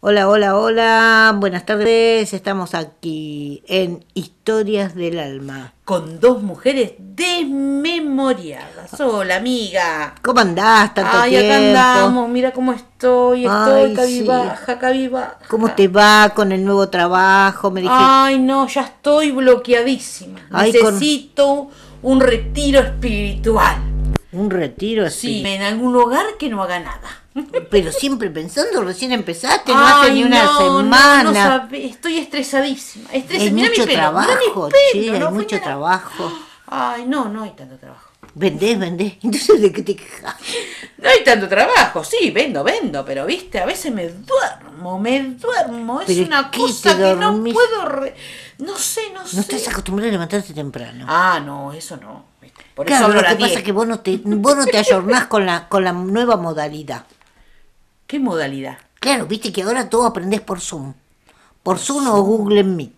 Hola, hola, hola, buenas tardes. Estamos aquí en Historias del Alma. Con dos mujeres desmemoriadas. Hola, amiga. ¿Cómo andás tanto Ay, tiempo? acá andamos. Mira cómo estoy. Estoy Ay, cabibaja, sí. cabibaja. ¿Cómo te va con el nuevo trabajo? Me Ay, no, ya estoy bloqueadísima. Ay, con- Necesito un retiro espiritual. un retiro Sí, así. en algún lugar que no haga nada. Pero siempre pensando, recién empezaste, no hace ni una no, no, semana. no sabe- estoy estresadísima. Estresa. mi mucho pelo, trabajo, sí, hay no mucho trabajo. Ay, no, no hay tanto trabajo. Vendés, vendés. Entonces, ¿de qué te quejas? No hay tanto trabajo, sí, vendo, vendo, pero viste, a veces me duermo, me duermo, es ¿Pero una cosa que no puedo, re- no sé, no, No sé. estás acostumbrado a levantarte temprano. Ah, no, eso no, por eso Claro, hablo lo que pasa 10. es que vos no te, vos no te ayornás con la, con la nueva modalidad. ¿Qué modalidad? Claro, viste que ahora todo aprendés por Zoom. Por Zoom o Google Meet.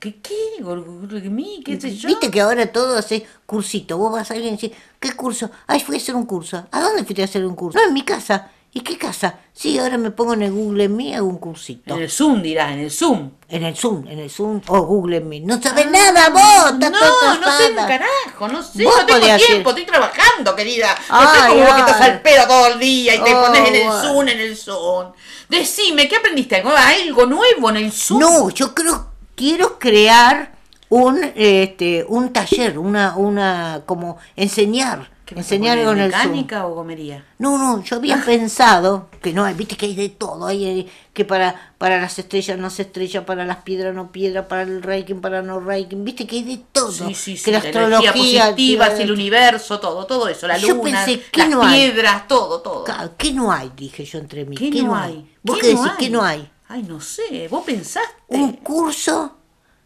¿Qué, qué? Google Meet, ¿Qué sé yo? Viste que ahora todo hace cursito. Vos vas a alguien y decís, ¿qué curso? Ay, fui a hacer un curso. ¿A dónde fuiste a hacer un curso? No, en mi casa. ¿Y qué casa? Sí, ahora me pongo en el Google y hago un cursito. En el Zoom dirás, en el Zoom. En el Zoom, en el Zoom o Google Meet. No sabes nada vos, no, no sé un carajo, no sé, Vos no tengo tiempo, estoy trabajando, querida. No Ay, estoy como vos que estás ay. al pedo todo el día y te Oh, pones en el. Zoom, en el Zoom. Decime, ¿qué aprendiste? ¿Algo, algo nuevo en el Zoom? No, yo creo, quiero crear un, este, un taller, una, una, como enseñar, ¿Qué enseñar con el Zoom. mecánica o comería? No, no, yo había pensado que no, viste que hay de todo, hay eh, que para, para las estrellas no se estrella, para las piedras no piedra, para el Reiki, para no Reiki, viste que hay de todo. Sí, sí, sí. que la la astrología, positiva, el universo, todo, todo eso, la Yo luna, pensé, ¿qué las no hay? piedras, todo, todo. ¿Qué no hay? Dije yo entre mí. ¿Qué, no hay? ¿Vos ¿Qué no decís? hay? ¿Qué no hay? Ay, no sé, vos pensaste. Un curso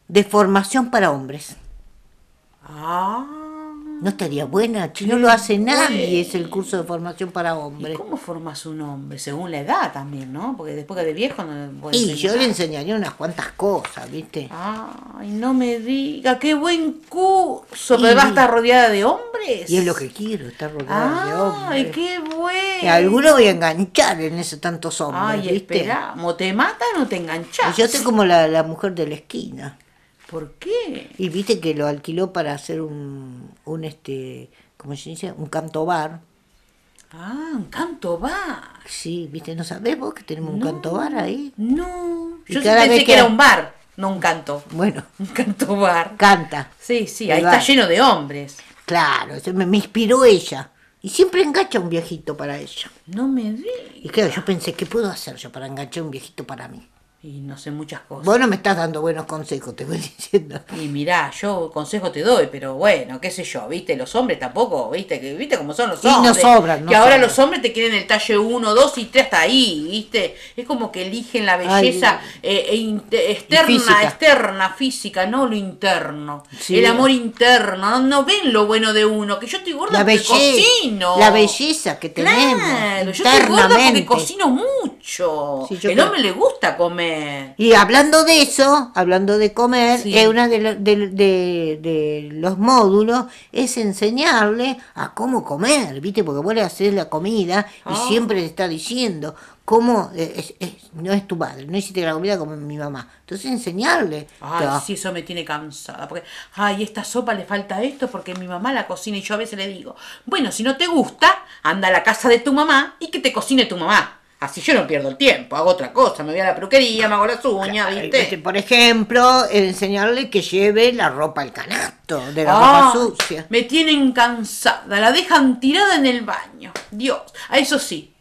de formación para hombres. Ah. No estaría buena, si no lo hace nadie, es el curso de formación para ¿Y hombres. cómo formas un hombre? Según la edad también, ¿no? Porque después que de viejo no Y yo enseñar. le enseñaría unas cuantas cosas, ¿viste? Ay, no me diga, qué buen curso. ¿Pero va a estar rodeada de hombres? Y es lo que quiero, estar rodeada de Ay, hombres. qué bueno. Y a alguno voy a enganchar en esos tantos hombres, Ay, ¿viste? esperamos, te matan o te enganchas. Y yo estoy como la, la mujer de la esquina. ¿Por qué? Y viste que lo alquiló para hacer un, un este, ¿cómo se dice? Un canto bar. Ah, un canto va. Sí, viste, ¿no sabés vos que tenemos un canto bar ahí? No, Y yo cada pensé vez que, que- era un bar, no un canto. Bueno, Un canto bar. canta. Sí, sí, ahí bar. está lleno de hombres. Claro, se me, me inspiró ella. Y siempre engancha un viejito para ella. No me di. Y claro, yo pensé, ¿qué puedo hacer yo para enganchar un viejito para mí? Y no sé muchas cosas. Vos no me estás dando buenos consejos, te voy diciendo. Y mirá, yo consejo te doy, pero bueno, qué sé yo, viste, los hombres tampoco, viste, que viste cómo son los Y no hombres. sobran, no que ahora sobran. los hombres te quieren el talle 1, 2 y 3 hasta ahí, viste. Es como que eligen la belleza eh, e inte- externa, física. externa, física, no lo interno. Sí. El amor interno, no, no ven lo bueno de uno, que yo estoy gorda La porque belleza, cocino. la belleza que tenemos Claro, yo estoy gorda porque cocino mucho. Sí, yo el creo- hombre le gusta comer. Y hablando de eso, hablando de comer, Sí. eh, una de, lo- de- de- de los módulos es enseñarle a cómo comer, ¿viste? Porque vos le haces la comida y Ah. siempre le está diciendo cómo eh, es- es- no es tu madre, no hiciste la comida como mi mamá. Entonces enseñarle. Ay, sí, eso me tiene cansada. Porque, ay, esta sopa le falta esto porque mi mamá la cocina y yo a veces le digo, bueno, si no te gusta, anda a la casa de tu mamá y que te cocine tu mamá. Así yo no pierdo el tiempo, hago otra cosa, me voy a la peluquería, me hago las uñas, ¿viste? viste, Por ejemplo, enseñarle que lleve la ropa al canasto de la Ah, ropa sucia. Me tienen cansada, la dejan tirada en el baño. Dios, a eso sí,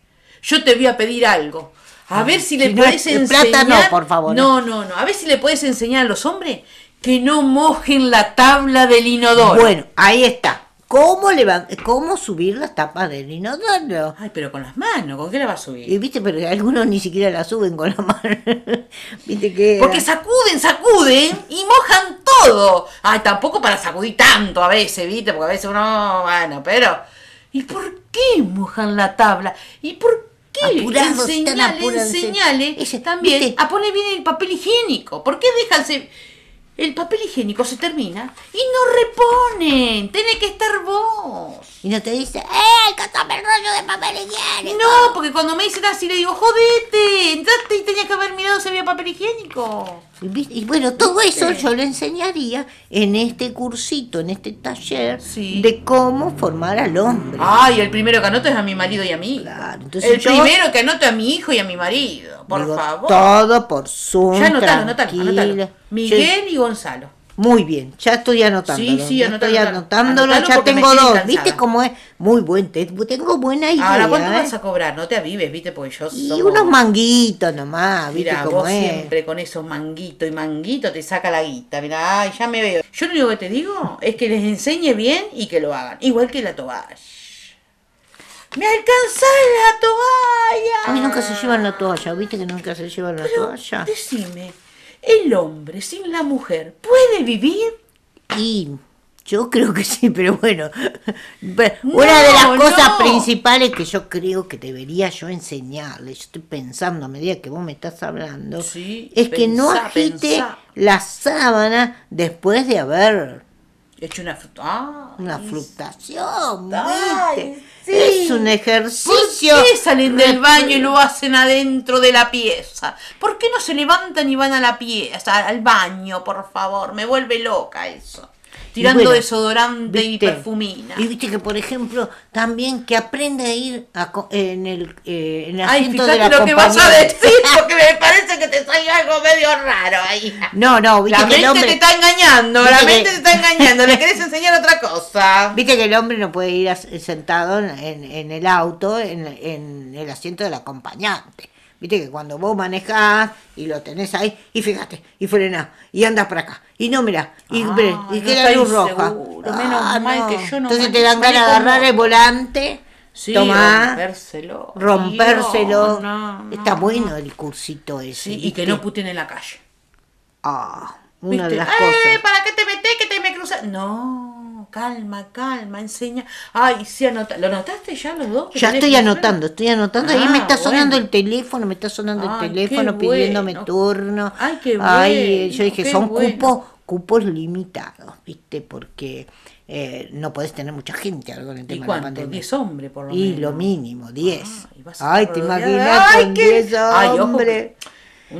yo te voy a pedir algo. A ver si le si puedes es de enseñar. plata, no, por favor. No, no, no. A ver si le puedes enseñar a los hombres que no mojen la tabla del inodoro. Bueno, ahí está. ¿Cómo, levan- ¿Cómo subir las tapas del inodoro? Ay, pero con las manos, ¿con qué la va a subir? Y viste, pero algunos ni siquiera la suben con la mano. viste que. Porque sacuden, sacuden y mojan todo. Ay, tampoco para sacudir tanto a veces, ¿viste? Porque a veces uno, bueno, pero... ¿Y por qué mojan la tabla? ¿Y por qué? Enseñale, enseñale también ¿viste? a poner bien el papel higiénico. ¿Por qué dejan el papel higiénico se termina y no reponen? Tiene que estar vos. Y no te dice, ¡eh, cátame el rollo de papel higiénico! No, porque cuando me dicen así le digo, jodete, entraste y tenías que haber mirado si había papel higiénico. Y, bueno, todo eso yo le enseñaría en este cursito, en este taller, Sí. de cómo formar al hombre. Ay, el primero que anoto es a mi marido y a mí. Claro, entonces el yo- primero que anoto a mi hijo y a mi marido, por Digo, favor. Todo por Zoom, Ya anotalo, anotalo. Miguel y Gonzalo. Muy bien, ya estoy anotándolo. Sí, sí, ya estoy anotándolo, ya tengo dos. cansada. ¿Viste cómo es? Muy buen, te- tengo buena idea. Ahora, ¿cuánto ¿eh? vas a cobrar? No te avives, viste, porque yo Y somos- unos manguitos nomás, ¿viste Mira, cómo vos es? siempre con esos manguitos y manguito te saca la guita. Mira, ay, ya me veo. Yo lo único que te digo es que les enseñe bien y que lo hagan. Igual que la toalla. ¡Me alcanza la toalla! A mí nunca se llevan la toalla, ¿viste que nunca se llevan la Pero, toalla? Decime, ¿el hombre sin la mujer puede vivir? Y yo creo que sí, pero bueno. Una de las cosas no. principales que yo creo que debería yo enseñarle, yo estoy pensando a medida que vos me estás hablando, Sí, es que no agite pensá. la sábana después de haber He hecho una fruta. Ah, una. Ay, ¿viste? Sí. Es un ¿Por ejercicio. qué salen del baño y lo hacen adentro de la pieza? ¿Por qué no se levantan y van a la pieza, al baño, por favor? Me vuelve loca eso. Tirando bueno, desodorante y perfumina. Y viste que, por ejemplo, también que aprenda a ir a co- en el, eh, en el Ay, asiento de la lo que vas a decir, porque me parece que te sale algo medio raro ahí. No, no, viste La que el mente te está engañando, la que- mente te está engañando, le querés enseñar otra cosa. Viste que el hombre no puede ir sentado en, en- en el auto, en, en el asiento del acompañante. Viste que cuando vos manejás y lo tenés ahí, y fíjate, y frenás, y andas para acá, y no mirá, y, Ah, y no queda luz roja. seguro, menos mal que yo no Entonces te dan ganas de agarrar el volante, Sí, tomar, rompérselo. rompérselo. No, Está no. bueno el cursito ese. Sí, y que no puten en la calle. Ah, una de las ¡Eh! cosas. ¿Para qué te metés que te me cruzas? No, calma, calma, enseña. Ay, sí, anota. ¿Lo notaste ya los dos? Ya estoy anotando, estoy anotando. Ahí me Ah, está sonando bueno. el teléfono, me está sonando Ay, el teléfono pidiéndome bueno. turno. Ay, qué Ay, yo bueno, dije, qué son bueno. cupos, cupos limitados, ¿viste? Porque eh, no podés tener mucha gente ahora con el ¿Y tema de la cuánto? pandemia. Diez hombres, por lo y menos. lo mínimo, 10. Ah, y vas a Ay, te imaginas Ay, con qué- 10 Ay, ojo hombres. que uno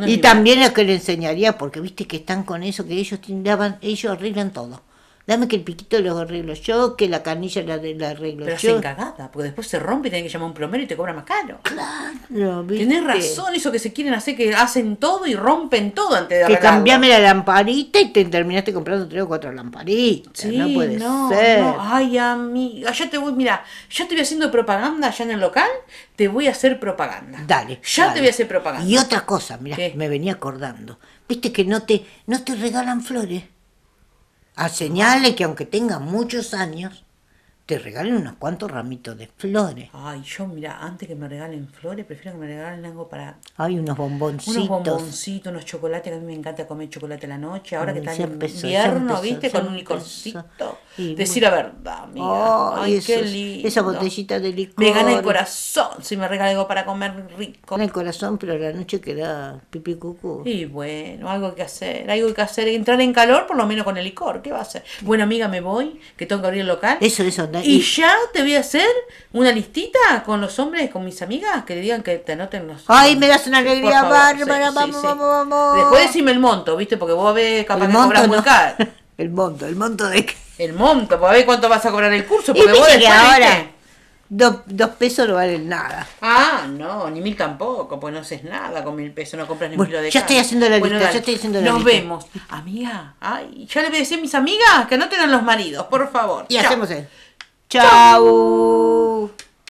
Y también lo que le enseñaría, porque viste que están con eso, que ellos tiraban, ellos arreglan todo. Dame que el piquito lo arreglo yo, que la canilla la, la arreglo Pero yo. hacen cagada, porque después se rompe y tienen que llamar a un plomero y te cobra más caro. Claro, ¿viste? Tenés razón, eso que se quieren hacer, que hacen todo y rompen todo antes de Que arreglarlo. cambiame la lamparita y te terminaste comprando tres o cuatro lamparitas. Sí, no puede no, ser. no. Ay, amiga, ya te voy, mira, ya te voy haciendo propaganda allá en el local, te voy a hacer propaganda. Dale. Ya dale. te voy a hacer propaganda. Y otra cosa, mira, me venía acordando. Viste que no te, no te regalan flores. A señales que aunque tengan muchos años, te regalen unos cuantos ramitos de flores. Ay, yo, mira, antes que me regalen flores, prefiero que me regalen algo para Hay unos bomboncitos. unos bomboncitos, unos chocolates, que a mí me encanta comer chocolate a la noche. Ahora que Ay, está en invierno, empezó, ¿viste? Con un licorcito. Decir la verdad, amiga. Ay, qué lindo. esa botellita de licor. Me gana el corazón si me regala algo para comer rico. Con el corazón, pero a la noche queda pipí cucú. Y bueno, algo que hacer, algo que hacer, entrar en calor por lo menos con el licor, ¿qué va a hacer? Bueno amiga, me voy, que tengo que abrir el local. Eso, eso. Y ya te voy a hacer una listita con los hombres, con mis amigas, que le digan que te anoten los... Ay, me das una alegría bárbara, sí, vamos, sí. vamos, vamos. Después decime el monto, ¿viste? Porque vos ves capaz que cobras muy no. caro. El monto, el monto de qué. El monto, para ver cuánto vas a cobrar el curso, porque vos que ahora dos, pesos no valen nada. Ah, no, ni mil tampoco, pues no haces nada con mil pesos, no compras ni un Bueno, kilo de ya carne. estoy haciendo la Bueno, lista, ya estoy haciendo la Nos lista. vemos. Amiga, ay, ya le voy a decir a mis amigas que no tengan los maridos, por favor. Y hacemos eso. Chau.